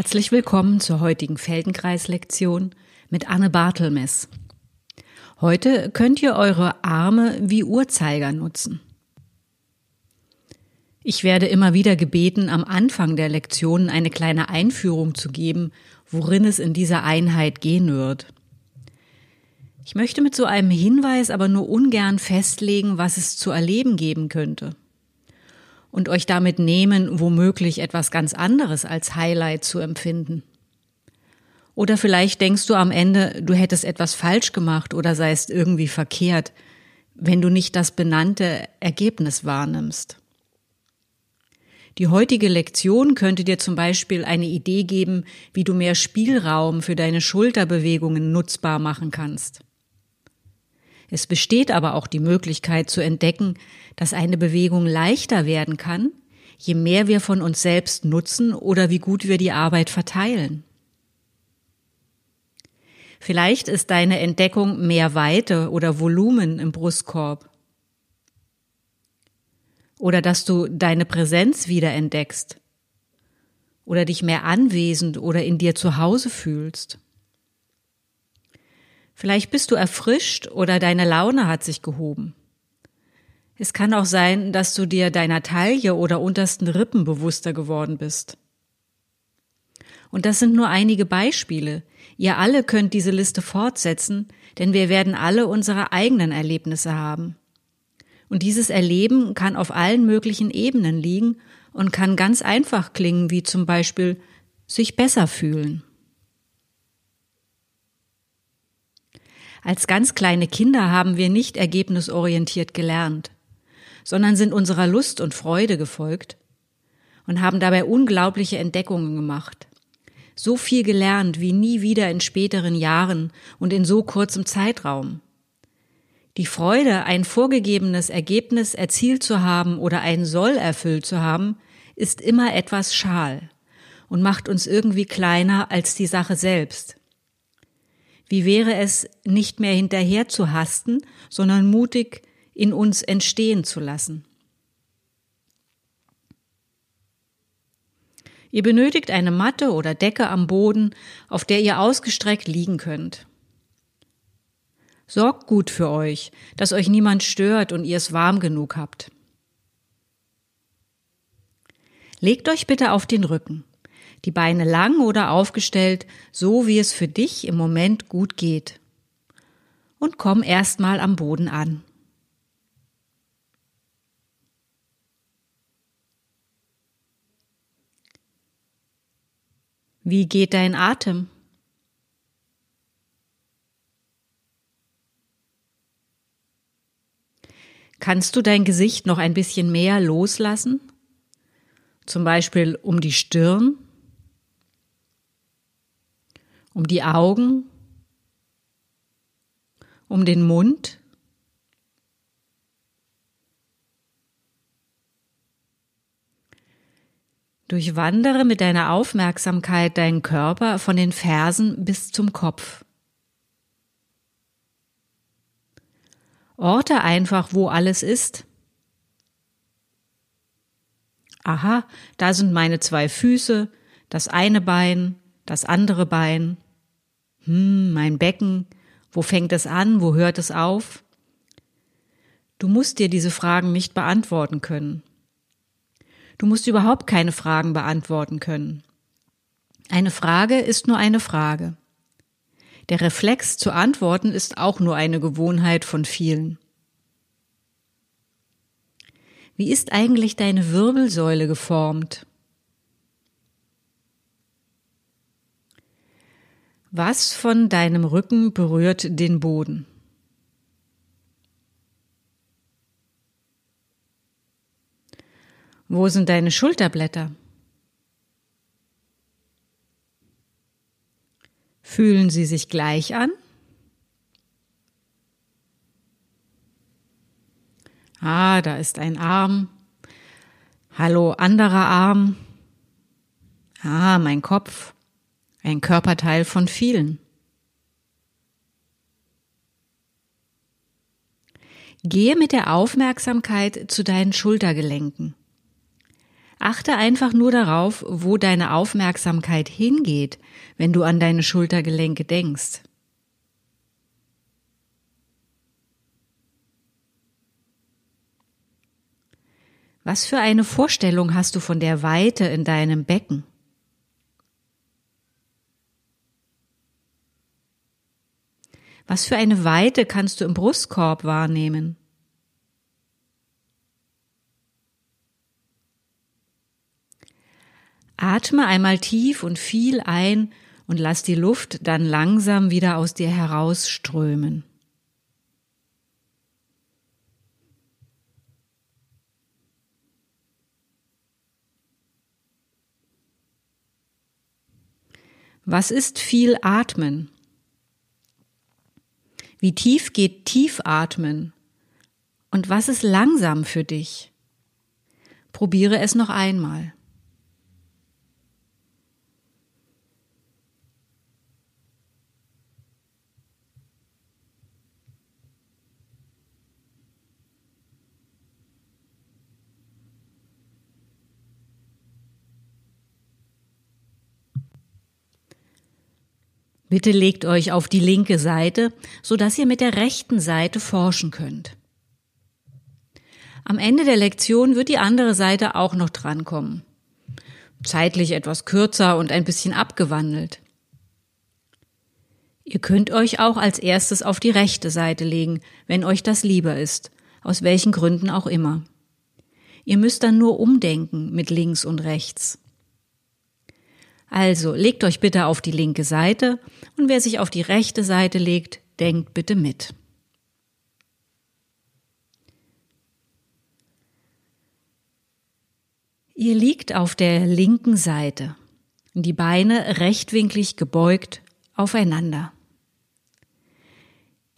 Herzlich willkommen zur heutigen Feldenkreis-Lektion mit Anne Bartelmess. Heute könnt ihr eure Arme wie Uhrzeiger nutzen. Ich werde immer wieder gebeten, am Anfang der Lektionen eine kleine Einführung zu geben, worin es in dieser Einheit gehen wird. Ich möchte mit so einem Hinweis aber nur ungern festlegen, was es zu erleben geben könnte und euch damit nehmen, womöglich etwas ganz anderes als Highlight zu empfinden. Oder vielleicht denkst du am Ende, du hättest etwas falsch gemacht oder seist irgendwie verkehrt, wenn du nicht das benannte Ergebnis wahrnimmst. Die heutige Lektion könnte dir zum Beispiel eine Idee geben, wie du mehr Spielraum für deine Schulterbewegungen nutzbar machen kannst. Es besteht aber auch die Möglichkeit zu entdecken, dass eine Bewegung leichter werden kann, je mehr wir von uns selbst nutzen oder wie gut wir die Arbeit verteilen. Vielleicht ist deine Entdeckung mehr Weite oder Volumen im Brustkorb. Oder dass du deine Präsenz wieder entdeckst. Oder dich mehr anwesend oder in dir zu Hause fühlst. Vielleicht bist du erfrischt oder deine Laune hat sich gehoben. Es kann auch sein, dass du dir deiner Taille oder untersten Rippen bewusster geworden bist. Und das sind nur einige Beispiele. Ihr alle könnt diese Liste fortsetzen, denn wir werden alle unsere eigenen Erlebnisse haben. Und dieses Erleben kann auf allen möglichen Ebenen liegen und kann ganz einfach klingen, wie zum Beispiel sich besser fühlen. Als ganz kleine Kinder haben wir nicht ergebnisorientiert gelernt, sondern sind unserer Lust und Freude gefolgt und haben dabei unglaubliche Entdeckungen gemacht. So viel gelernt wie nie wieder in späteren Jahren und in so kurzem Zeitraum. Die Freude, ein vorgegebenes Ergebnis erzielt zu haben oder ein Soll erfüllt zu haben, ist immer etwas schal und macht uns irgendwie kleiner als die Sache selbst. Wie wäre es, nicht mehr hinterher zu hasten, sondern mutig in uns entstehen zu lassen? Ihr benötigt eine Matte oder Decke am Boden, auf der ihr ausgestreckt liegen könnt. Sorgt gut für euch, dass euch niemand stört und ihr es warm genug habt. Legt euch bitte auf den Rücken die Beine lang oder aufgestellt, so wie es für dich im Moment gut geht. Und komm erstmal am Boden an. Wie geht dein Atem? Kannst du dein Gesicht noch ein bisschen mehr loslassen? Zum Beispiel um die Stirn um die Augen, um den Mund. Durchwandere mit deiner Aufmerksamkeit deinen Körper von den Fersen bis zum Kopf. Orte einfach, wo alles ist. Aha, da sind meine zwei Füße, das eine Bein, das andere Bein. Hm, mein Becken. Wo fängt es an? Wo hört es auf? Du musst dir diese Fragen nicht beantworten können. Du musst überhaupt keine Fragen beantworten können. Eine Frage ist nur eine Frage. Der Reflex zu antworten ist auch nur eine Gewohnheit von vielen. Wie ist eigentlich deine Wirbelsäule geformt? Was von deinem Rücken berührt den Boden? Wo sind deine Schulterblätter? Fühlen sie sich gleich an? Ah, da ist ein Arm. Hallo, anderer Arm. Ah, mein Kopf ein Körperteil von vielen. Gehe mit der Aufmerksamkeit zu deinen Schultergelenken. Achte einfach nur darauf, wo deine Aufmerksamkeit hingeht, wenn du an deine Schultergelenke denkst. Was für eine Vorstellung hast du von der Weite in deinem Becken? Was für eine Weite kannst du im Brustkorb wahrnehmen? Atme einmal tief und viel ein und lass die Luft dann langsam wieder aus dir herausströmen. Was ist viel Atmen? Wie tief geht Tiefatmen? Und was ist langsam für dich? Probiere es noch einmal. Bitte legt euch auf die linke Seite, so dass ihr mit der rechten Seite forschen könnt. Am Ende der Lektion wird die andere Seite auch noch drankommen. Zeitlich etwas kürzer und ein bisschen abgewandelt. Ihr könnt euch auch als erstes auf die rechte Seite legen, wenn euch das lieber ist, aus welchen Gründen auch immer. Ihr müsst dann nur umdenken mit links und rechts. Also legt euch bitte auf die linke Seite und wer sich auf die rechte Seite legt, denkt bitte mit. Ihr liegt auf der linken Seite, die Beine rechtwinklig gebeugt aufeinander.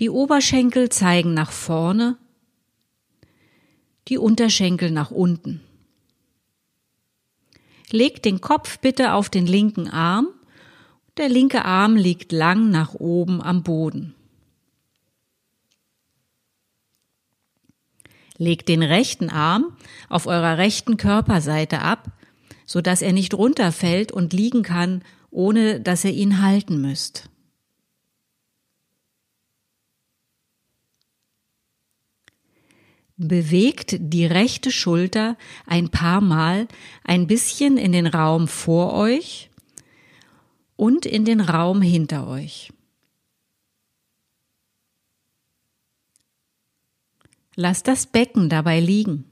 Die Oberschenkel zeigen nach vorne, die Unterschenkel nach unten. Legt den Kopf bitte auf den linken Arm. Der linke Arm liegt lang nach oben am Boden. Legt den rechten Arm auf eurer rechten Körperseite ab, so dass er nicht runterfällt und liegen kann, ohne dass ihr ihn halten müsst. Bewegt die rechte Schulter ein paar Mal ein bisschen in den Raum vor euch und in den Raum hinter euch. Lasst das Becken dabei liegen.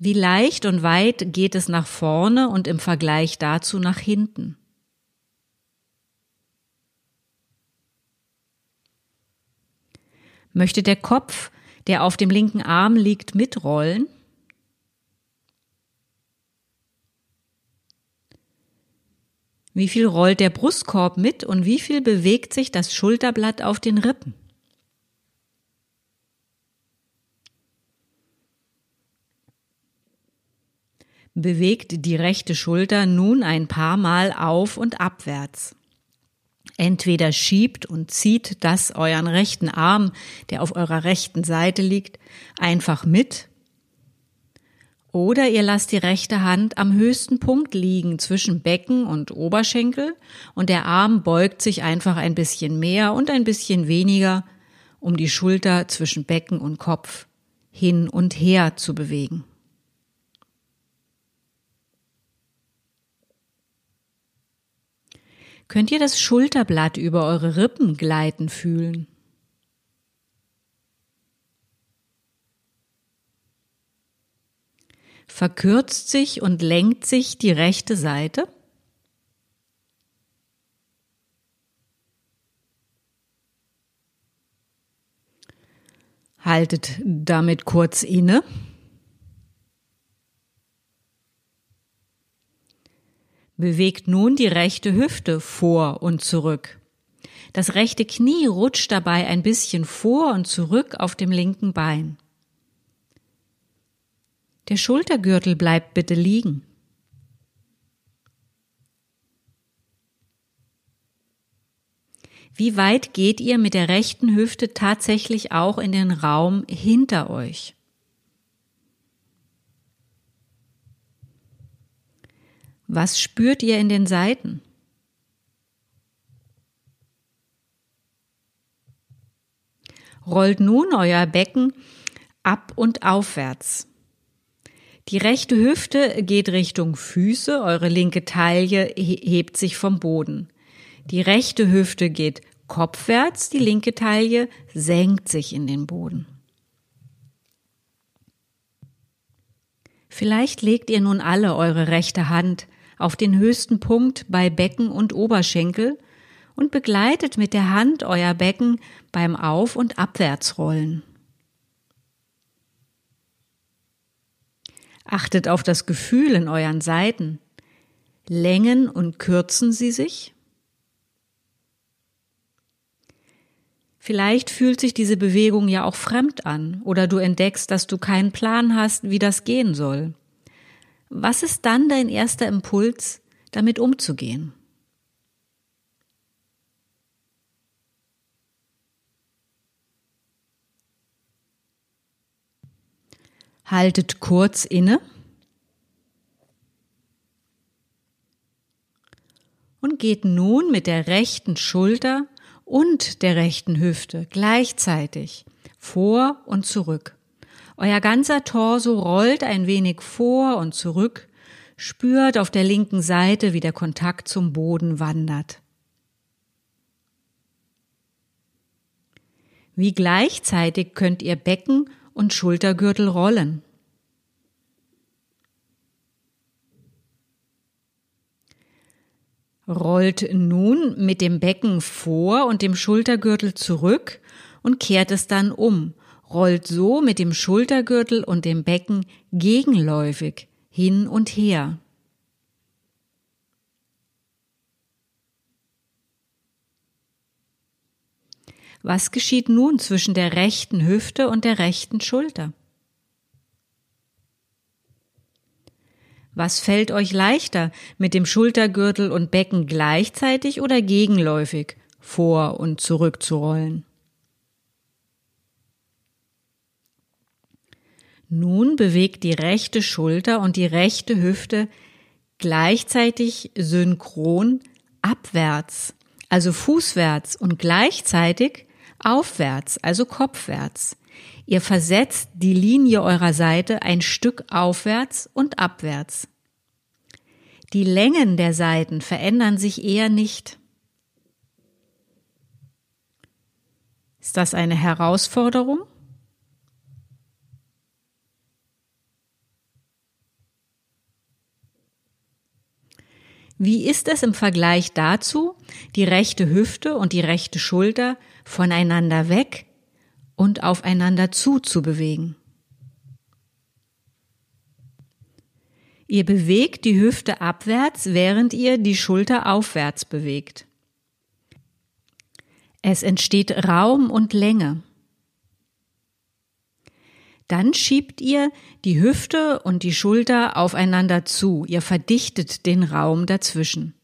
Wie leicht und weit geht es nach vorne und im Vergleich dazu nach hinten? Möchte der Kopf, der auf dem linken Arm liegt, mitrollen? Wie viel rollt der Brustkorb mit und wie viel bewegt sich das Schulterblatt auf den Rippen? Bewegt die rechte Schulter nun ein paar Mal auf und abwärts. Entweder schiebt und zieht das euren rechten Arm, der auf eurer rechten Seite liegt, einfach mit, oder ihr lasst die rechte Hand am höchsten Punkt liegen zwischen Becken und Oberschenkel und der Arm beugt sich einfach ein bisschen mehr und ein bisschen weniger, um die Schulter zwischen Becken und Kopf hin und her zu bewegen. Könnt ihr das Schulterblatt über eure Rippen gleiten fühlen. Verkürzt sich und lenkt sich die rechte Seite? Haltet damit kurz inne. Bewegt nun die rechte Hüfte vor und zurück. Das rechte Knie rutscht dabei ein bisschen vor und zurück auf dem linken Bein. Der Schultergürtel bleibt bitte liegen. Wie weit geht ihr mit der rechten Hüfte tatsächlich auch in den Raum hinter euch? Was spürt ihr in den Seiten? Rollt nun euer Becken ab und aufwärts. Die rechte Hüfte geht Richtung Füße, eure linke Taille hebt sich vom Boden. Die rechte Hüfte geht kopfwärts, die linke Taille senkt sich in den Boden. Vielleicht legt ihr nun alle eure rechte Hand auf den höchsten Punkt bei Becken und Oberschenkel und begleitet mit der Hand euer Becken beim Auf- und Abwärtsrollen. Achtet auf das Gefühl in euren Seiten. Längen und kürzen sie sich? Vielleicht fühlt sich diese Bewegung ja auch fremd an oder du entdeckst, dass du keinen Plan hast, wie das gehen soll. Was ist dann dein erster Impuls, damit umzugehen? Haltet kurz inne und geht nun mit der rechten Schulter und der rechten Hüfte gleichzeitig vor und zurück. Euer ganzer Torso rollt ein wenig vor und zurück, spürt auf der linken Seite, wie der Kontakt zum Boden wandert. Wie gleichzeitig könnt ihr Becken und Schultergürtel rollen. Rollt nun mit dem Becken vor und dem Schultergürtel zurück und kehrt es dann um. Rollt so mit dem Schultergürtel und dem Becken gegenläufig hin und her. Was geschieht nun zwischen der rechten Hüfte und der rechten Schulter? Was fällt euch leichter, mit dem Schultergürtel und Becken gleichzeitig oder gegenläufig vor und zurück zu rollen? Nun bewegt die rechte Schulter und die rechte Hüfte gleichzeitig synchron abwärts, also fußwärts und gleichzeitig aufwärts, also kopfwärts. Ihr versetzt die Linie eurer Seite ein Stück aufwärts und abwärts. Die Längen der Seiten verändern sich eher nicht. Ist das eine Herausforderung? Wie ist es im Vergleich dazu, die rechte Hüfte und die rechte Schulter voneinander weg und aufeinander zu zu bewegen? Ihr bewegt die Hüfte abwärts, während ihr die Schulter aufwärts bewegt. Es entsteht Raum und Länge. Dann schiebt ihr die Hüfte und die Schulter aufeinander zu. Ihr verdichtet den Raum dazwischen.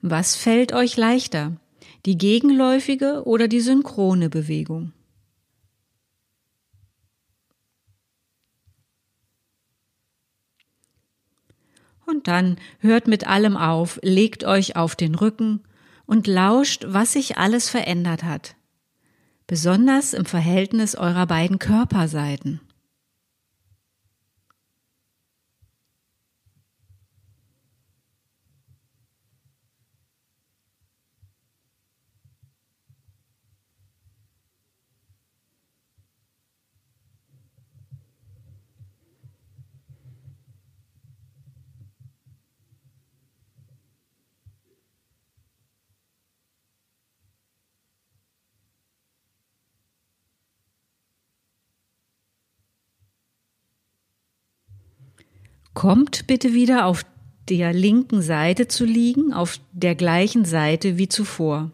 Was fällt euch leichter? Die gegenläufige oder die synchrone Bewegung? Und dann hört mit allem auf, legt euch auf den Rücken und lauscht, was sich alles verändert hat, besonders im Verhältnis eurer beiden Körperseiten. Kommt bitte wieder auf der linken Seite zu liegen, auf der gleichen Seite wie zuvor.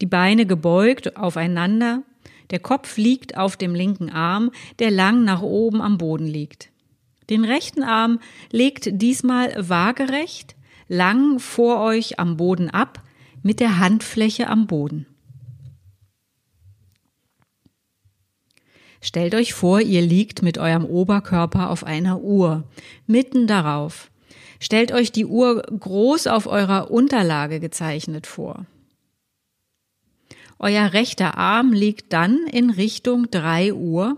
Die Beine gebeugt aufeinander, der Kopf liegt auf dem linken Arm, der lang nach oben am Boden liegt. Den rechten Arm legt diesmal waagerecht, lang vor euch am Boden ab, mit der Handfläche am Boden. Stellt euch vor, ihr liegt mit eurem Oberkörper auf einer Uhr, mitten darauf. Stellt euch die Uhr groß auf eurer Unterlage gezeichnet vor. Euer rechter Arm liegt dann in Richtung 3 Uhr,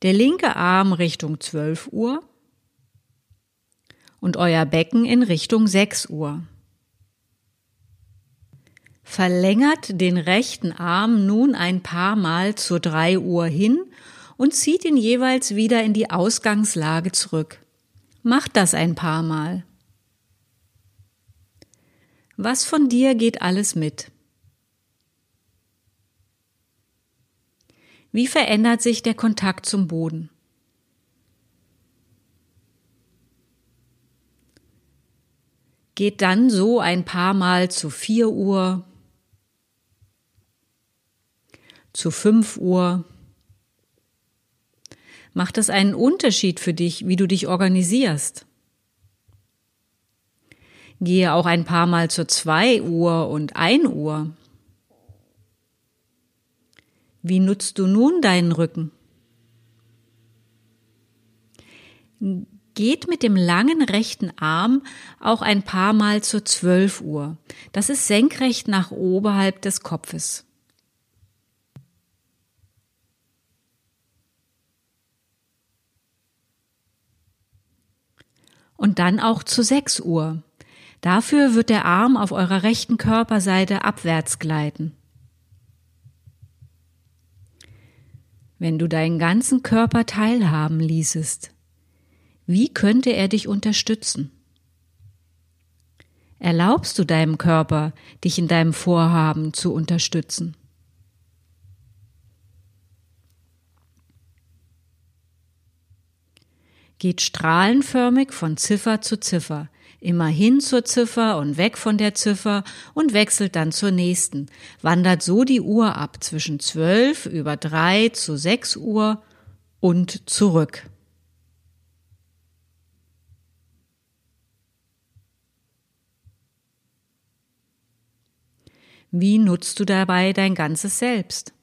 der linke Arm Richtung 12 Uhr und euer Becken in Richtung 6 Uhr. Verlängert den rechten Arm nun ein paar Mal zur 3 Uhr hin und zieht ihn jeweils wieder in die Ausgangslage zurück. Macht das ein paar Mal. Was von dir geht alles mit? Wie verändert sich der Kontakt zum Boden? Geht dann so ein paar Mal zu 4 Uhr, zu 5 Uhr. Macht es einen Unterschied für dich, wie du dich organisierst? Gehe auch ein paar Mal zu 2 Uhr und 1 Uhr. Wie nutzt du nun deinen Rücken? Geht mit dem langen rechten Arm auch ein paar Mal zur 12 Uhr. Das ist senkrecht nach oberhalb des Kopfes. Und dann auch zu 6 Uhr. Dafür wird der Arm auf eurer rechten Körperseite abwärts gleiten. wenn du deinen ganzen Körper teilhaben ließest, wie könnte er dich unterstützen? Erlaubst du deinem Körper, dich in deinem Vorhaben zu unterstützen? Geht strahlenförmig von Ziffer zu Ziffer, immer hin zur Ziffer und weg von der Ziffer und wechselt dann zur nächsten, wandert so die Uhr ab zwischen zwölf über drei zu sechs Uhr und zurück. Wie nutzt du dabei dein ganzes Selbst?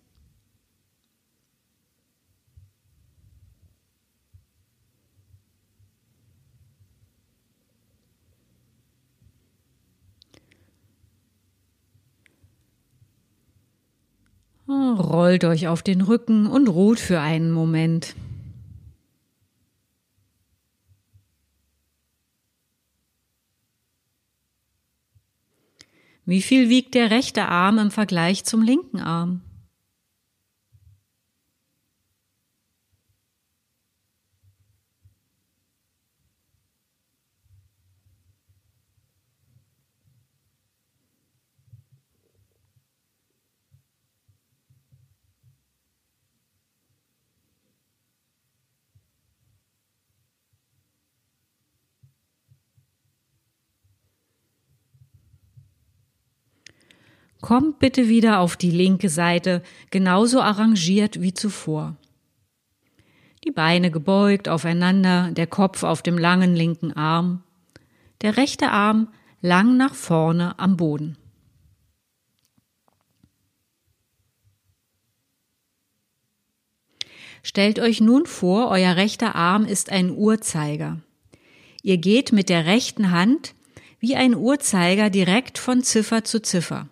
Rollt euch auf den Rücken und ruht für einen Moment. Wie viel wiegt der rechte Arm im Vergleich zum linken Arm? Kommt bitte wieder auf die linke Seite, genauso arrangiert wie zuvor. Die Beine gebeugt aufeinander, der Kopf auf dem langen linken Arm, der rechte Arm lang nach vorne am Boden. Stellt euch nun vor, euer rechter Arm ist ein Uhrzeiger. Ihr geht mit der rechten Hand wie ein Uhrzeiger direkt von Ziffer zu Ziffer.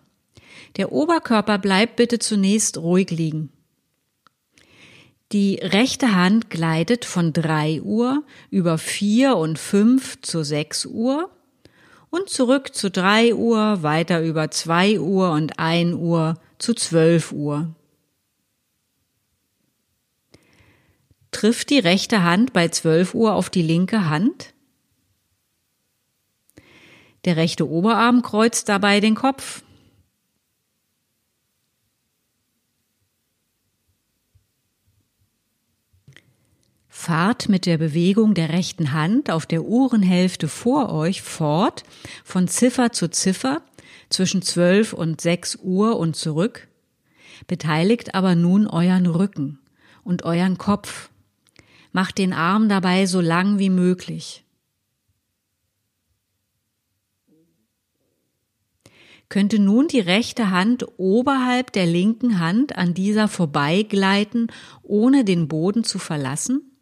Der Oberkörper bleibt bitte zunächst ruhig liegen. Die rechte Hand gleitet von 3 Uhr über 4 und 5 zu 6 Uhr und zurück zu 3 Uhr, weiter über 2 Uhr und 1 Uhr zu 12 Uhr. Trifft die rechte Hand bei 12 Uhr auf die linke Hand? Der rechte Oberarm kreuzt dabei den Kopf. Fahrt mit der Bewegung der rechten Hand auf der Uhrenhälfte vor euch fort, von Ziffer zu Ziffer, zwischen 12 und 6 Uhr und zurück, beteiligt aber nun euren Rücken und euren Kopf. Macht den Arm dabei so lang wie möglich. könnte nun die rechte Hand oberhalb der linken Hand an dieser vorbeigleiten, ohne den Boden zu verlassen?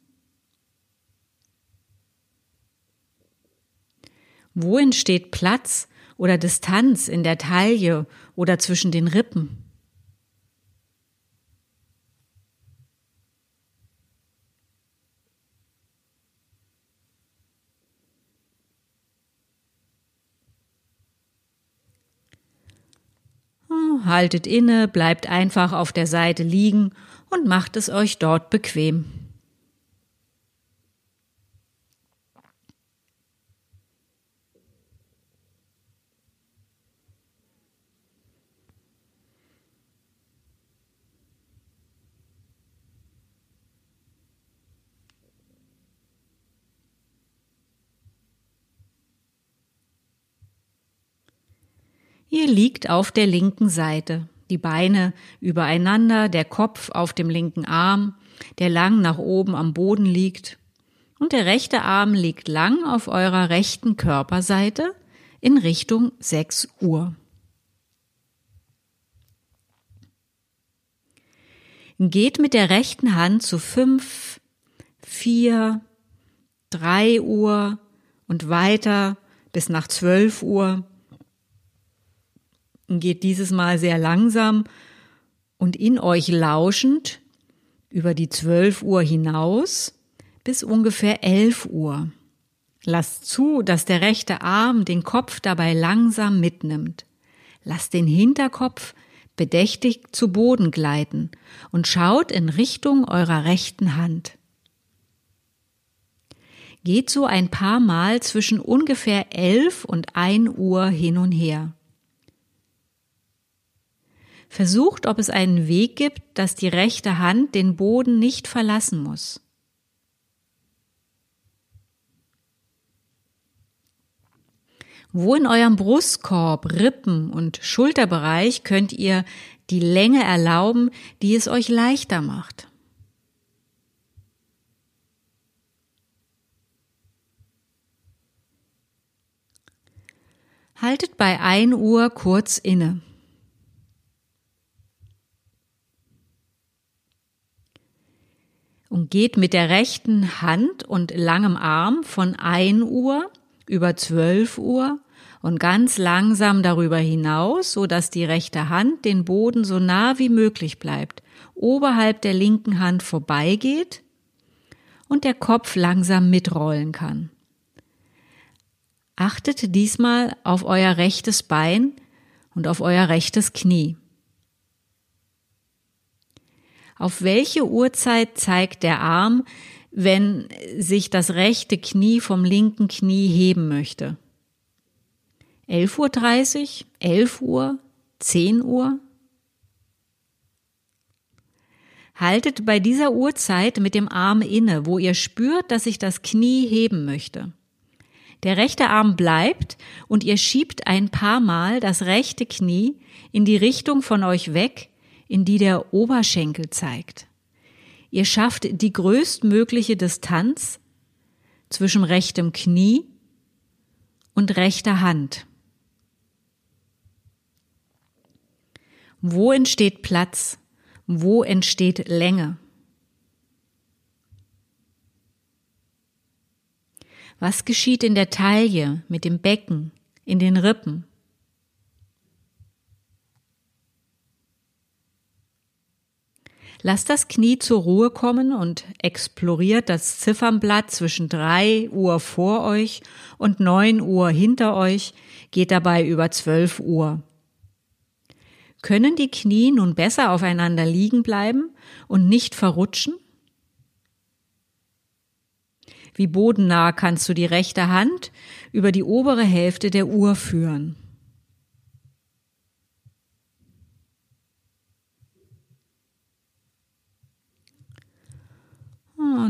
Wo entsteht Platz oder Distanz in der Taille oder zwischen den Rippen? haltet inne, bleibt einfach auf der Seite liegen und macht es euch dort bequem. Ihr liegt auf der linken Seite, die Beine übereinander, der Kopf auf dem linken Arm, der lang nach oben am Boden liegt, und der rechte Arm liegt lang auf eurer rechten Körperseite in Richtung 6 Uhr. Geht mit der rechten Hand zu 5, 4, 3 Uhr und weiter bis nach 12 Uhr geht dieses Mal sehr langsam und in euch lauschend über die 12 Uhr hinaus bis ungefähr 11 Uhr. Lasst zu, dass der rechte Arm den Kopf dabei langsam mitnimmt. Lasst den Hinterkopf bedächtig zu Boden gleiten und schaut in Richtung eurer rechten Hand. Geht so ein paar Mal zwischen ungefähr 11 und 1 Uhr hin und her. Versucht, ob es einen Weg gibt, dass die rechte Hand den Boden nicht verlassen muss. Wo in eurem Brustkorb, Rippen und Schulterbereich könnt ihr die Länge erlauben, die es euch leichter macht? Haltet bei 1 Uhr kurz inne. Und geht mit der rechten Hand und langem Arm von 1 Uhr über 12 Uhr und ganz langsam darüber hinaus, so dass die rechte Hand den Boden so nah wie möglich bleibt, oberhalb der linken Hand vorbeigeht und der Kopf langsam mitrollen kann. Achtet diesmal auf euer rechtes Bein und auf euer rechtes Knie. Auf welche Uhrzeit zeigt der Arm, wenn sich das rechte Knie vom linken Knie heben möchte? 11.30 Uhr, 11 Uhr, 10 Uhr? Haltet bei dieser Uhrzeit mit dem Arm inne, wo ihr spürt, dass sich das Knie heben möchte. Der rechte Arm bleibt und ihr schiebt ein paar Mal das rechte Knie in die Richtung von euch weg, in die der Oberschenkel zeigt. Ihr schafft die größtmögliche Distanz zwischen rechtem Knie und rechter Hand. Wo entsteht Platz? Wo entsteht Länge? Was geschieht in der Taille, mit dem Becken, in den Rippen? Lasst das Knie zur Ruhe kommen und exploriert das Ziffernblatt zwischen drei Uhr vor euch und neun Uhr hinter euch, geht dabei über zwölf Uhr. Können die Knie nun besser aufeinander liegen bleiben und nicht verrutschen? Wie bodennah kannst du die rechte Hand über die obere Hälfte der Uhr führen?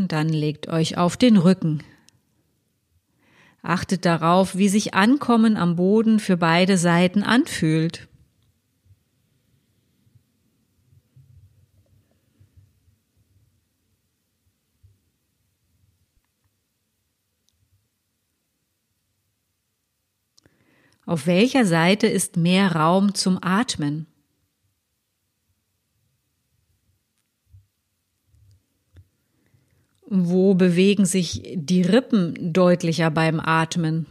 Und dann legt euch auf den Rücken. Achtet darauf, wie sich Ankommen am Boden für beide Seiten anfühlt. Auf welcher Seite ist mehr Raum zum Atmen? Wo bewegen sich die Rippen deutlicher beim Atmen?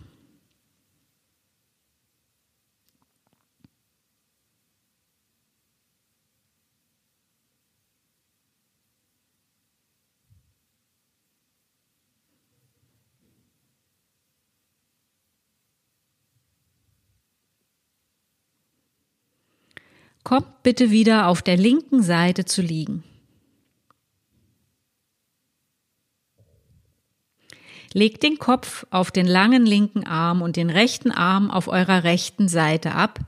Kommt bitte wieder auf der linken Seite zu liegen. Legt den Kopf auf den langen linken Arm und den rechten Arm auf eurer rechten Seite ab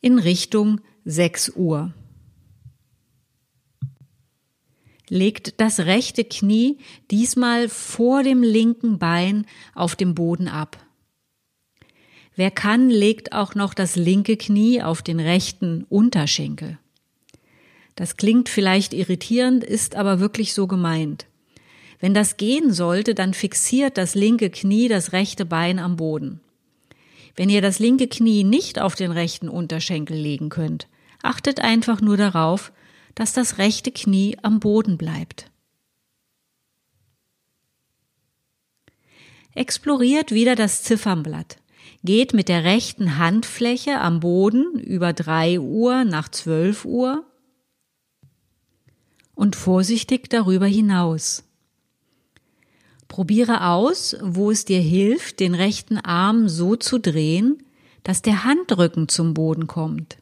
in Richtung 6 Uhr. Legt das rechte Knie diesmal vor dem linken Bein auf dem Boden ab. Wer kann, legt auch noch das linke Knie auf den rechten Unterschenkel. Das klingt vielleicht irritierend, ist aber wirklich so gemeint. Wenn das gehen sollte, dann fixiert das linke Knie das rechte Bein am Boden. Wenn ihr das linke Knie nicht auf den rechten Unterschenkel legen könnt, achtet einfach nur darauf, dass das rechte Knie am Boden bleibt. Exploriert wieder das Ziffernblatt geht mit der rechten Handfläche am Boden über drei Uhr nach zwölf Uhr und vorsichtig darüber hinaus. Probiere aus, wo es dir hilft, den rechten Arm so zu drehen, dass der Handrücken zum Boden kommt.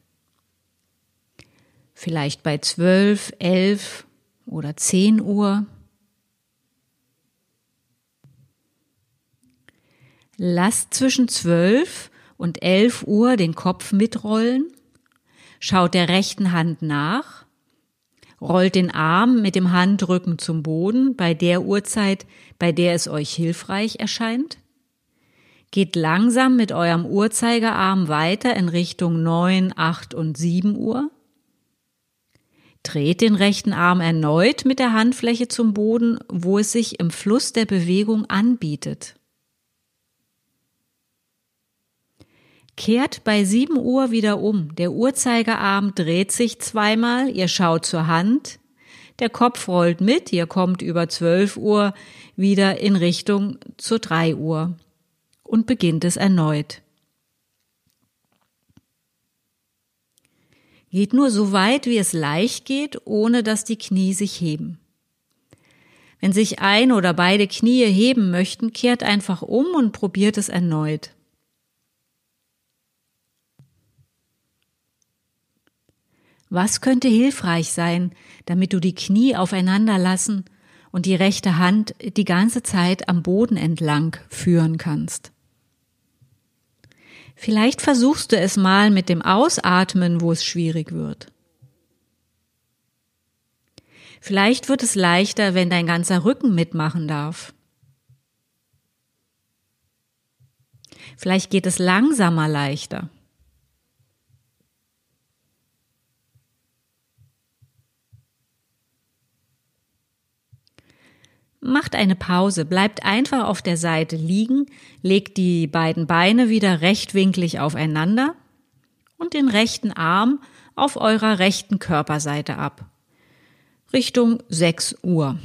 Vielleicht bei zwölf, elf oder zehn Uhr. Lasst zwischen zwölf und elf Uhr den Kopf mitrollen, schaut der rechten Hand nach, rollt den Arm mit dem Handrücken zum Boden bei der Uhrzeit, bei der es euch hilfreich erscheint, geht langsam mit eurem Uhrzeigerarm weiter in Richtung neun, acht und sieben Uhr, dreht den rechten Arm erneut mit der Handfläche zum Boden, wo es sich im Fluss der Bewegung anbietet. Kehrt bei 7 Uhr wieder um. Der Uhrzeigerarm dreht sich zweimal, ihr schaut zur Hand, der Kopf rollt mit, ihr kommt über 12 Uhr wieder in Richtung zur 3 Uhr und beginnt es erneut. Geht nur so weit, wie es leicht geht, ohne dass die Knie sich heben. Wenn sich ein oder beide Knie heben möchten, kehrt einfach um und probiert es erneut. Was könnte hilfreich sein, damit du die Knie aufeinander lassen und die rechte Hand die ganze Zeit am Boden entlang führen kannst? Vielleicht versuchst du es mal mit dem Ausatmen, wo es schwierig wird. Vielleicht wird es leichter, wenn dein ganzer Rücken mitmachen darf. Vielleicht geht es langsamer leichter. Macht eine Pause, bleibt einfach auf der Seite liegen, legt die beiden Beine wieder rechtwinklig aufeinander und den rechten Arm auf eurer rechten Körperseite ab. Richtung 6 Uhr.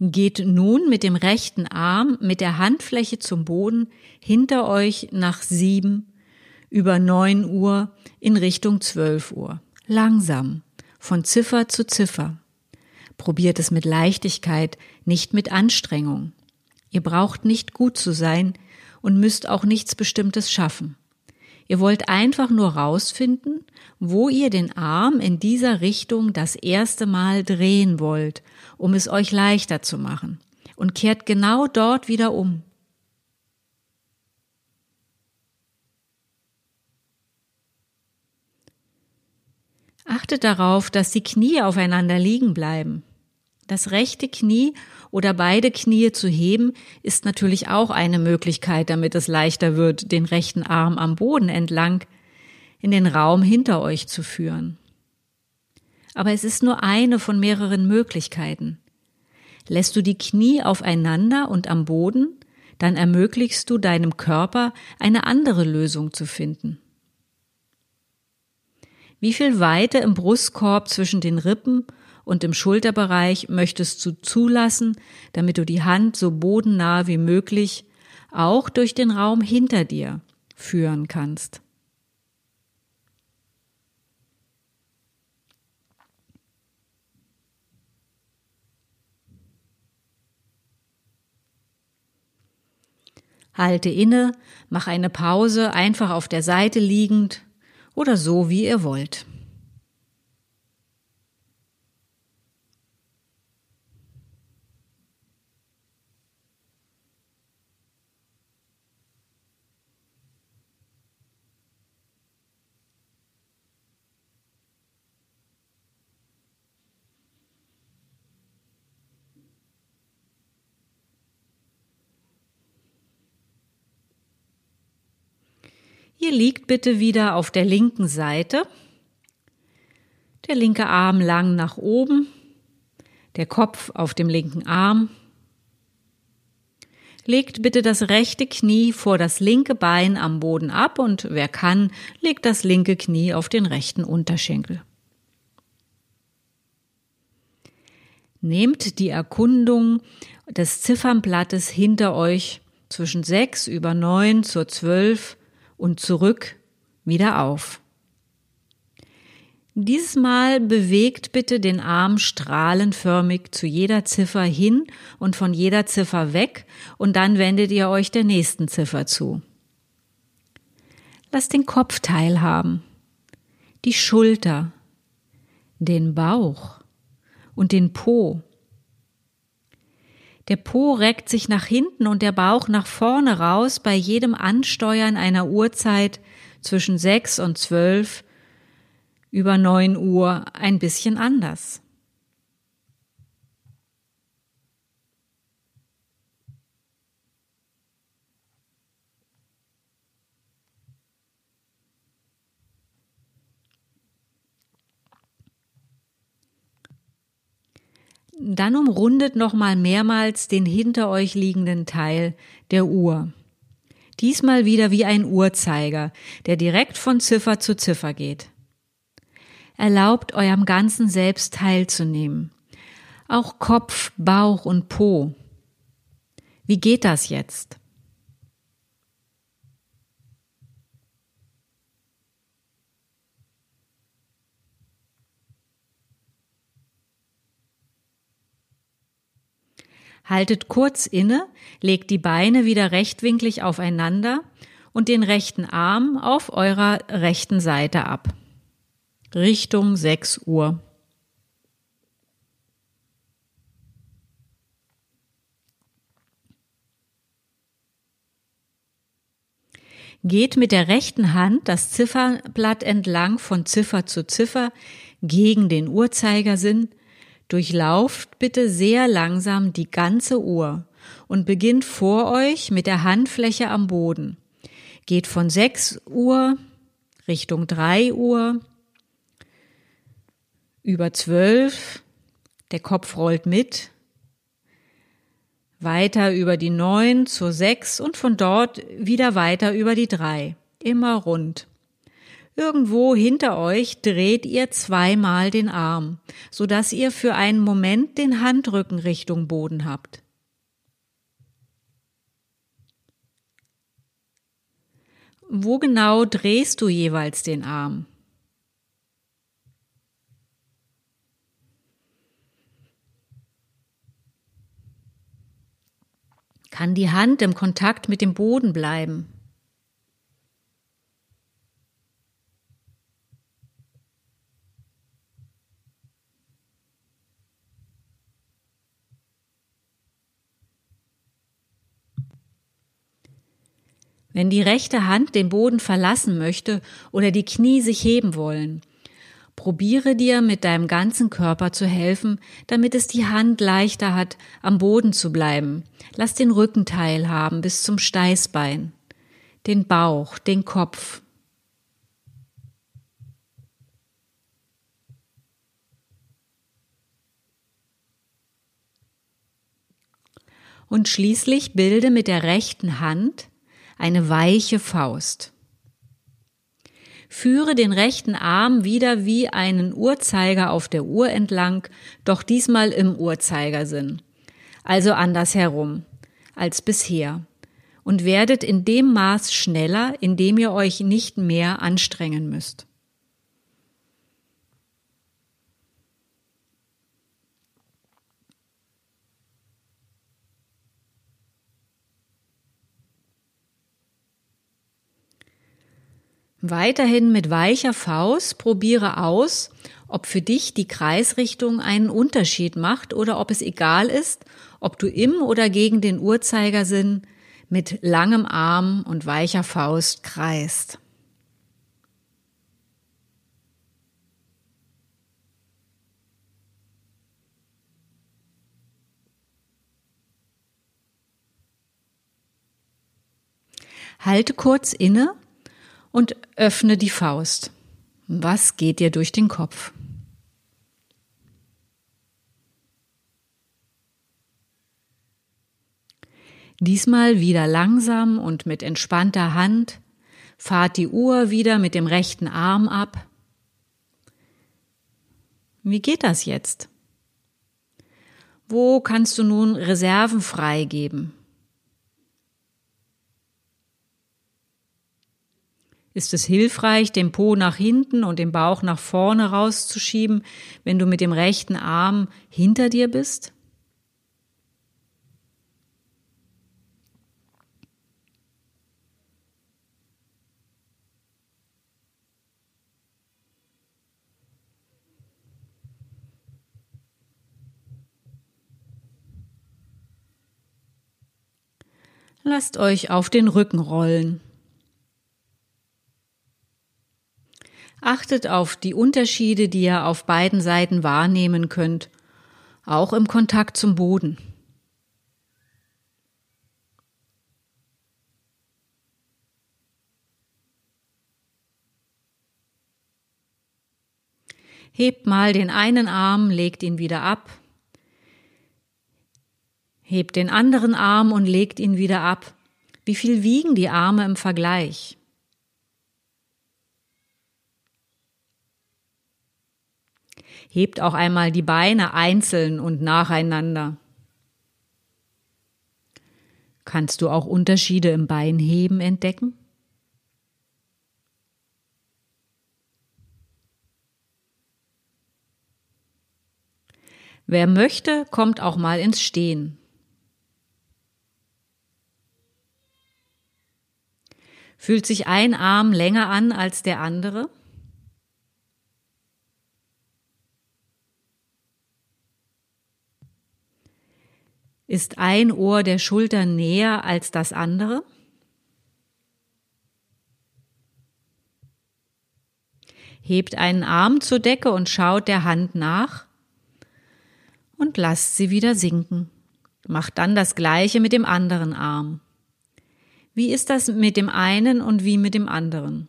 Geht nun mit dem rechten Arm mit der Handfläche zum Boden hinter euch nach 7 über 9 Uhr in Richtung 12 Uhr. Langsam, von Ziffer zu Ziffer. Probiert es mit Leichtigkeit, nicht mit Anstrengung. Ihr braucht nicht gut zu sein und müsst auch nichts Bestimmtes schaffen. Ihr wollt einfach nur rausfinden, wo ihr den Arm in dieser Richtung das erste Mal drehen wollt, um es euch leichter zu machen. Und kehrt genau dort wieder um. Achtet darauf, dass die Knie aufeinander liegen bleiben. Das rechte Knie oder beide Knie zu heben ist natürlich auch eine Möglichkeit, damit es leichter wird, den rechten Arm am Boden entlang in den Raum hinter euch zu führen. Aber es ist nur eine von mehreren Möglichkeiten. Lässt du die Knie aufeinander und am Boden, dann ermöglichst du deinem Körper eine andere Lösung zu finden. Wie viel Weite im Brustkorb zwischen den Rippen und im Schulterbereich möchtest du zulassen, damit du die Hand so bodennah wie möglich auch durch den Raum hinter dir führen kannst. Halte inne, mach eine Pause einfach auf der Seite liegend oder so, wie ihr wollt. Ihr liegt bitte wieder auf der linken Seite. Der linke Arm lang nach oben, der Kopf auf dem linken Arm. Legt bitte das rechte Knie vor das linke Bein am Boden ab und wer kann, legt das linke Knie auf den rechten Unterschenkel. Nehmt die Erkundung des Ziffernblattes hinter euch zwischen sechs über neun zur zwölf und zurück wieder auf. Dieses Mal bewegt bitte den Arm strahlenförmig zu jeder Ziffer hin und von jeder Ziffer weg und dann wendet ihr euch der nächsten Ziffer zu. Lasst den Kopf teilhaben, die Schulter, den Bauch und den Po der Po reckt sich nach hinten und der Bauch nach vorne raus bei jedem Ansteuern einer Uhrzeit zwischen sechs und zwölf über neun Uhr ein bisschen anders. Dann umrundet nochmal mehrmals den hinter euch liegenden Teil der Uhr. Diesmal wieder wie ein Uhrzeiger, der direkt von Ziffer zu Ziffer geht. Erlaubt eurem ganzen Selbst teilzunehmen. Auch Kopf, Bauch und Po. Wie geht das jetzt? Haltet kurz inne, legt die Beine wieder rechtwinklig aufeinander und den rechten Arm auf eurer rechten Seite ab. Richtung 6 Uhr. Geht mit der rechten Hand das Zifferblatt entlang von Ziffer zu Ziffer gegen den Uhrzeigersinn Durchlauft bitte sehr langsam die ganze Uhr und beginnt vor euch mit der Handfläche am Boden. Geht von 6 Uhr Richtung 3 Uhr, über 12, der Kopf rollt mit, weiter über die 9 zur 6 und von dort wieder weiter über die 3, immer rund. Irgendwo hinter euch dreht ihr zweimal den Arm, so dass ihr für einen Moment den Handrücken Richtung Boden habt. Wo genau drehst du jeweils den Arm? Kann die Hand im Kontakt mit dem Boden bleiben? Wenn die rechte Hand den Boden verlassen möchte oder die Knie sich heben wollen, probiere dir mit deinem ganzen Körper zu helfen, damit es die Hand leichter hat, am Boden zu bleiben. Lass den Rücken teilhaben bis zum Steißbein, den Bauch, den Kopf. Und schließlich bilde mit der rechten Hand eine weiche Faust. Führe den rechten Arm wieder wie einen Uhrzeiger auf der Uhr entlang, doch diesmal im Uhrzeigersinn, also andersherum als bisher, und werdet in dem Maß schneller, in dem ihr euch nicht mehr anstrengen müsst. Weiterhin mit weicher Faust probiere aus, ob für dich die Kreisrichtung einen Unterschied macht oder ob es egal ist, ob du im oder gegen den Uhrzeigersinn mit langem Arm und weicher Faust kreist. Halte kurz inne und öffne die Faust. Was geht dir durch den Kopf? Diesmal wieder langsam und mit entspannter Hand. Fahrt die Uhr wieder mit dem rechten Arm ab. Wie geht das jetzt? Wo kannst du nun Reserven freigeben? Ist es hilfreich, den Po nach hinten und den Bauch nach vorne rauszuschieben, wenn du mit dem rechten Arm hinter dir bist? Lasst euch auf den Rücken rollen. Achtet auf die Unterschiede, die ihr auf beiden Seiten wahrnehmen könnt, auch im Kontakt zum Boden. Hebt mal den einen Arm, legt ihn wieder ab. Hebt den anderen Arm und legt ihn wieder ab. Wie viel wiegen die Arme im Vergleich? Hebt auch einmal die Beine einzeln und nacheinander. Kannst du auch Unterschiede im Beinheben entdecken? Wer möchte, kommt auch mal ins Stehen. Fühlt sich ein Arm länger an als der andere? Ist ein Ohr der Schulter näher als das andere? Hebt einen Arm zur Decke und schaut der Hand nach und lasst sie wieder sinken. Macht dann das gleiche mit dem anderen Arm. Wie ist das mit dem einen und wie mit dem anderen?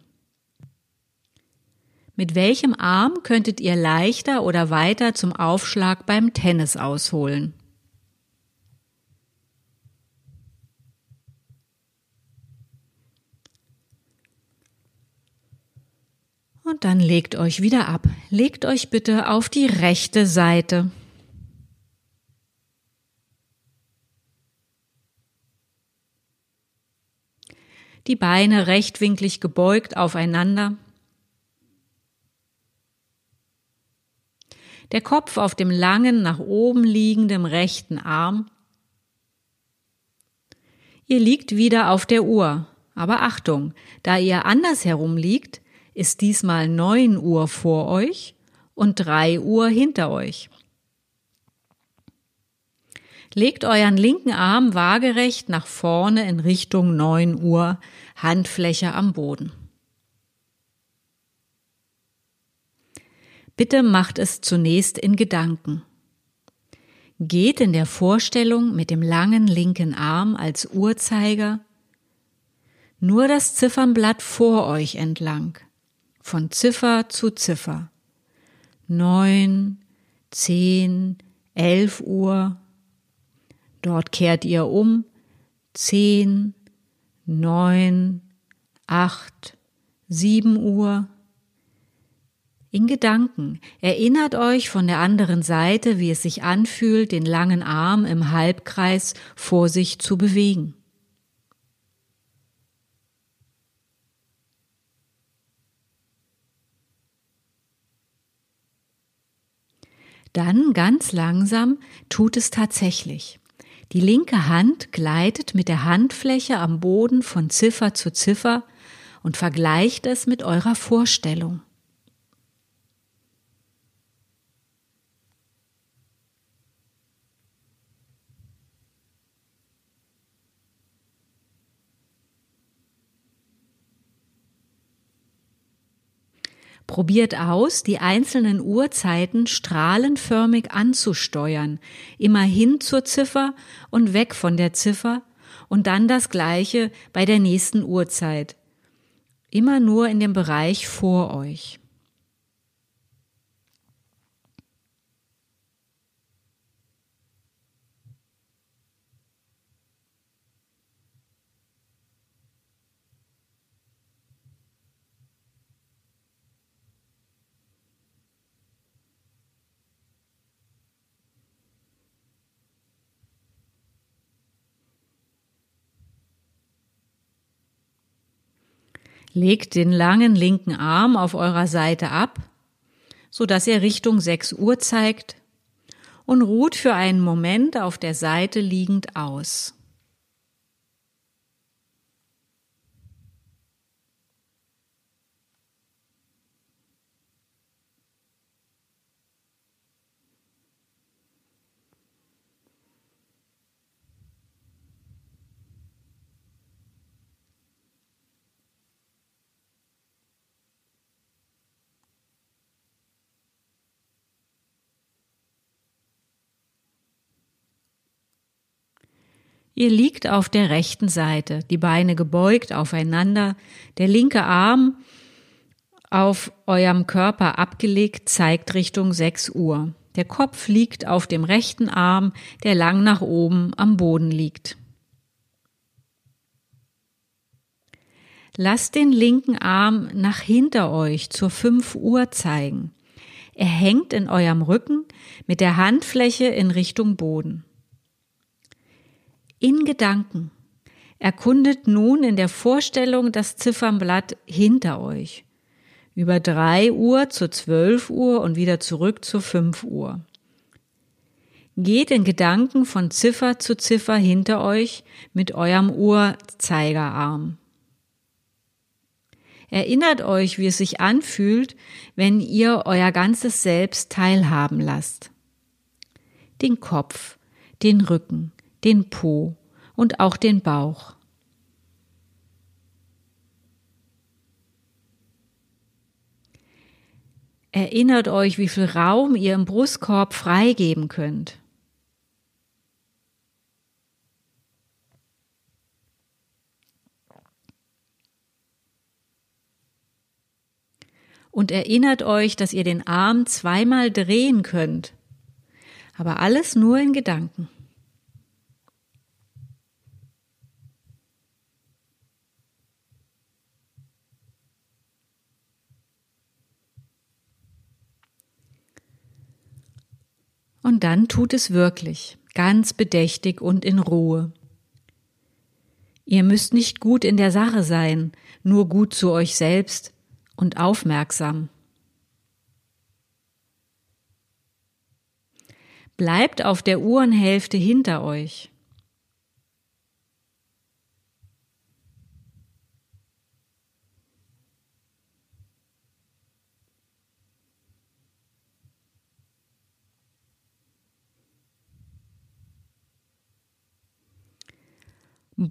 Mit welchem Arm könntet ihr leichter oder weiter zum Aufschlag beim Tennis ausholen? Und dann legt euch wieder ab. Legt euch bitte auf die rechte Seite. Die Beine rechtwinklig gebeugt aufeinander. Der Kopf auf dem langen, nach oben liegenden rechten Arm. Ihr liegt wieder auf der Uhr. Aber Achtung, da ihr andersherum liegt, ist diesmal 9 Uhr vor euch und 3 Uhr hinter euch. Legt euren linken Arm waagerecht nach vorne in Richtung 9 Uhr, Handfläche am Boden. Bitte macht es zunächst in Gedanken. Geht in der Vorstellung mit dem langen linken Arm als Uhrzeiger nur das Ziffernblatt vor euch entlang von Ziffer zu Ziffer. Neun, zehn, elf Uhr, Dort kehrt ihr um. Zehn, neun, acht, sieben Uhr. In Gedanken erinnert euch von der anderen Seite, wie es sich anfühlt, den langen Arm im Halbkreis vor sich zu bewegen. Dann ganz langsam tut es tatsächlich. Die linke Hand gleitet mit der Handfläche am Boden von Ziffer zu Ziffer und vergleicht es mit eurer Vorstellung. Probiert aus, die einzelnen Uhrzeiten strahlenförmig anzusteuern, immer hin zur Ziffer und weg von der Ziffer und dann das gleiche bei der nächsten Uhrzeit. Immer nur in dem Bereich vor euch. Legt den langen linken Arm auf eurer Seite ab, so dass er Richtung 6 Uhr zeigt und ruht für einen Moment auf der Seite liegend aus. Ihr liegt auf der rechten Seite, die Beine gebeugt aufeinander, der linke Arm auf eurem Körper abgelegt zeigt Richtung 6 Uhr. Der Kopf liegt auf dem rechten Arm, der lang nach oben am Boden liegt. Lasst den linken Arm nach hinter euch zur 5 Uhr zeigen. Er hängt in eurem Rücken mit der Handfläche in Richtung Boden in Gedanken. Erkundet nun in der Vorstellung das Ziffernblatt hinter euch. Über drei Uhr zu zwölf Uhr und wieder zurück zu fünf Uhr. Geht in Gedanken von Ziffer zu Ziffer hinter euch mit eurem Uhrzeigerarm. Erinnert euch, wie es sich anfühlt, wenn ihr euer ganzes Selbst teilhaben lasst. Den Kopf, den Rücken, den Po und auch den Bauch. Erinnert euch, wie viel Raum ihr im Brustkorb freigeben könnt. Und erinnert euch, dass ihr den Arm zweimal drehen könnt, aber alles nur in Gedanken. Und dann tut es wirklich, ganz bedächtig und in Ruhe. Ihr müsst nicht gut in der Sache sein, nur gut zu euch selbst und aufmerksam. Bleibt auf der Uhrenhälfte hinter euch.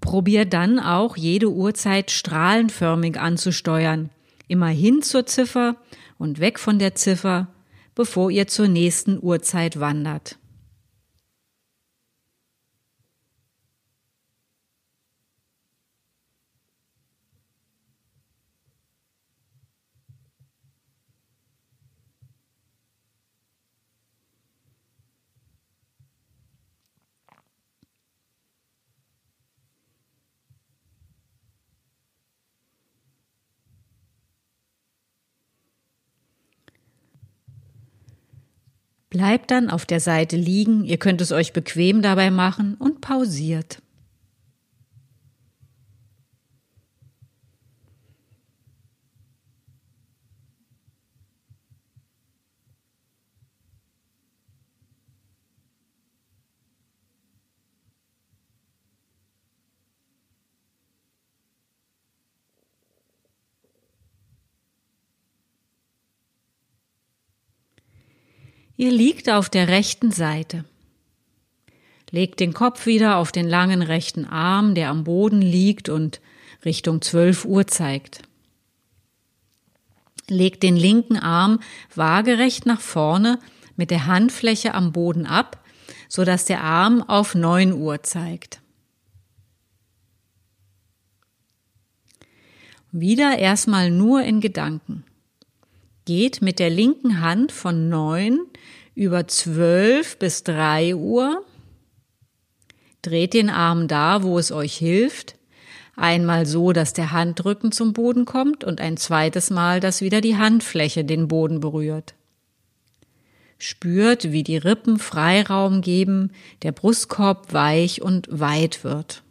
Probier dann auch jede Uhrzeit strahlenförmig anzusteuern. Immer hin zur Ziffer und weg von der Ziffer, bevor ihr zur nächsten Uhrzeit wandert. Bleibt dann auf der Seite liegen, ihr könnt es euch bequem dabei machen und pausiert. Ihr liegt auf der rechten Seite. Legt den Kopf wieder auf den langen rechten Arm, der am Boden liegt und Richtung 12 Uhr zeigt. Legt den linken Arm waagerecht nach vorne mit der Handfläche am Boden ab, so dass der Arm auf 9 Uhr zeigt. Wieder erstmal nur in Gedanken geht mit der linken Hand von 9 über 12 bis 3 Uhr, dreht den Arm da, wo es euch hilft, einmal so, dass der Handrücken zum Boden kommt und ein zweites Mal, dass wieder die Handfläche den Boden berührt. Spürt, wie die Rippen Freiraum geben, der Brustkorb weich und weit wird.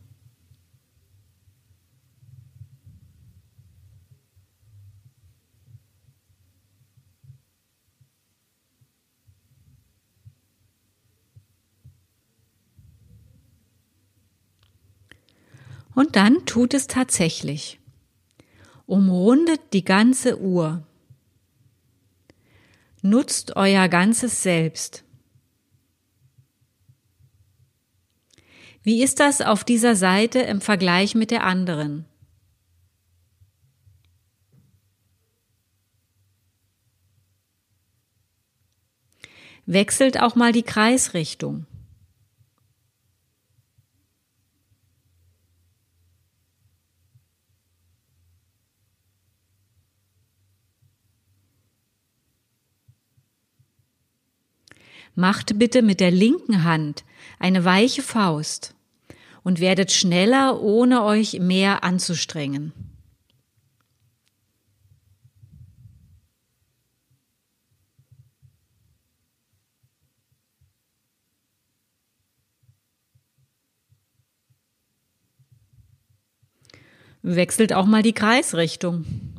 Und dann tut es tatsächlich. Umrundet die ganze Uhr. Nutzt euer ganzes Selbst. Wie ist das auf dieser Seite im Vergleich mit der anderen? Wechselt auch mal die Kreisrichtung. Macht bitte mit der linken Hand eine weiche Faust und werdet schneller, ohne euch mehr anzustrengen. Wechselt auch mal die Kreisrichtung.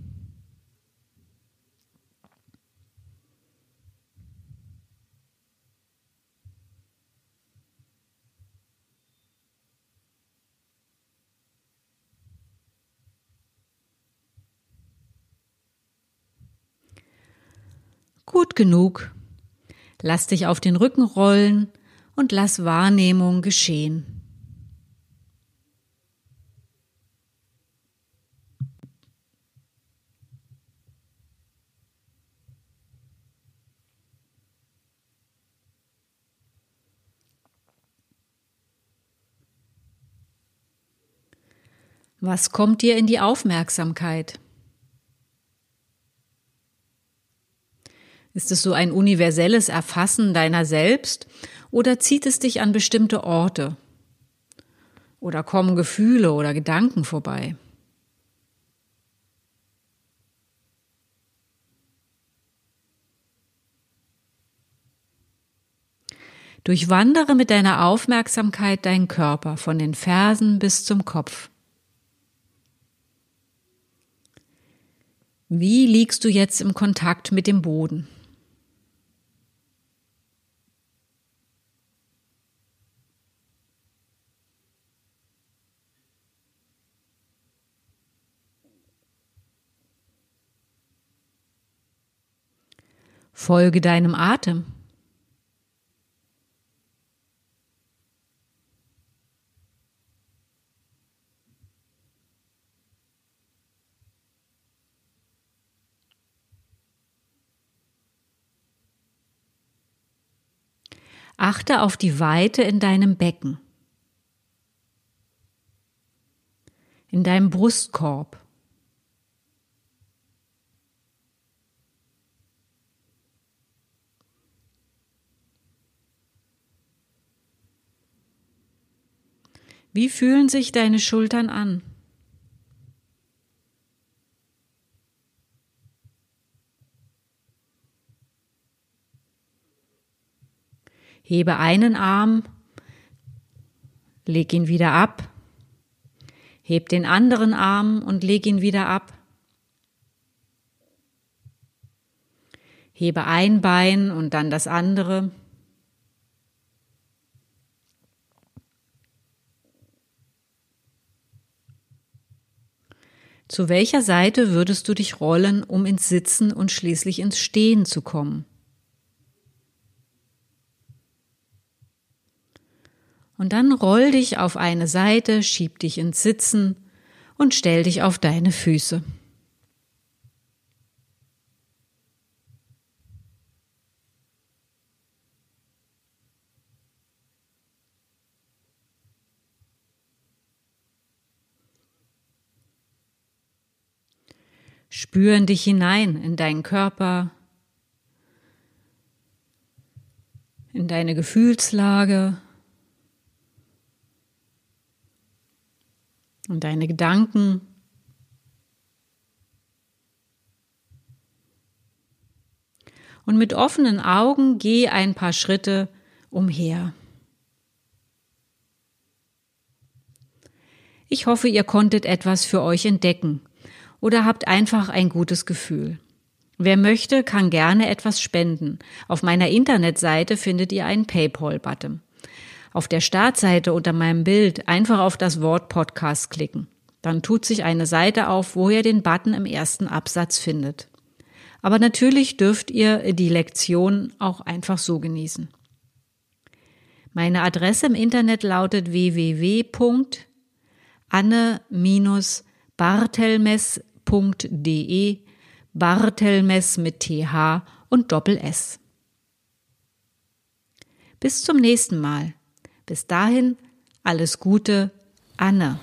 Genug. Lass dich auf den Rücken rollen und lass Wahrnehmung geschehen. Was kommt dir in die Aufmerksamkeit? Ist es so ein universelles Erfassen deiner selbst oder zieht es dich an bestimmte Orte? Oder kommen Gefühle oder Gedanken vorbei? Durchwandere mit deiner Aufmerksamkeit deinen Körper von den Fersen bis zum Kopf. Wie liegst du jetzt im Kontakt mit dem Boden? Folge deinem Atem. Achte auf die Weite in deinem Becken, in deinem Brustkorb. Wie fühlen sich deine Schultern an? Hebe einen Arm, leg ihn wieder ab, heb den anderen Arm und leg ihn wieder ab. Hebe ein Bein und dann das andere. Zu welcher Seite würdest du dich rollen, um ins Sitzen und schließlich ins Stehen zu kommen? Und dann roll dich auf eine Seite, schieb dich ins Sitzen und stell dich auf deine Füße. Spüren dich hinein in deinen Körper, in deine Gefühlslage und deine Gedanken. Und mit offenen Augen geh ein paar Schritte umher. Ich hoffe, ihr konntet etwas für euch entdecken oder habt einfach ein gutes Gefühl. Wer möchte, kann gerne etwas spenden. Auf meiner Internetseite findet ihr einen PayPal-Button. Auf der Startseite unter meinem Bild einfach auf das Wort Podcast klicken. Dann tut sich eine Seite auf, wo ihr den Button im ersten Absatz findet. Aber natürlich dürft ihr die Lektion auch einfach so genießen. Meine Adresse im Internet lautet www.anne-bartelmes.de bartelmes.de, Bartelmes mit TH und Doppel S. Bis zum nächsten Mal. Bis dahin alles Gute, Anne.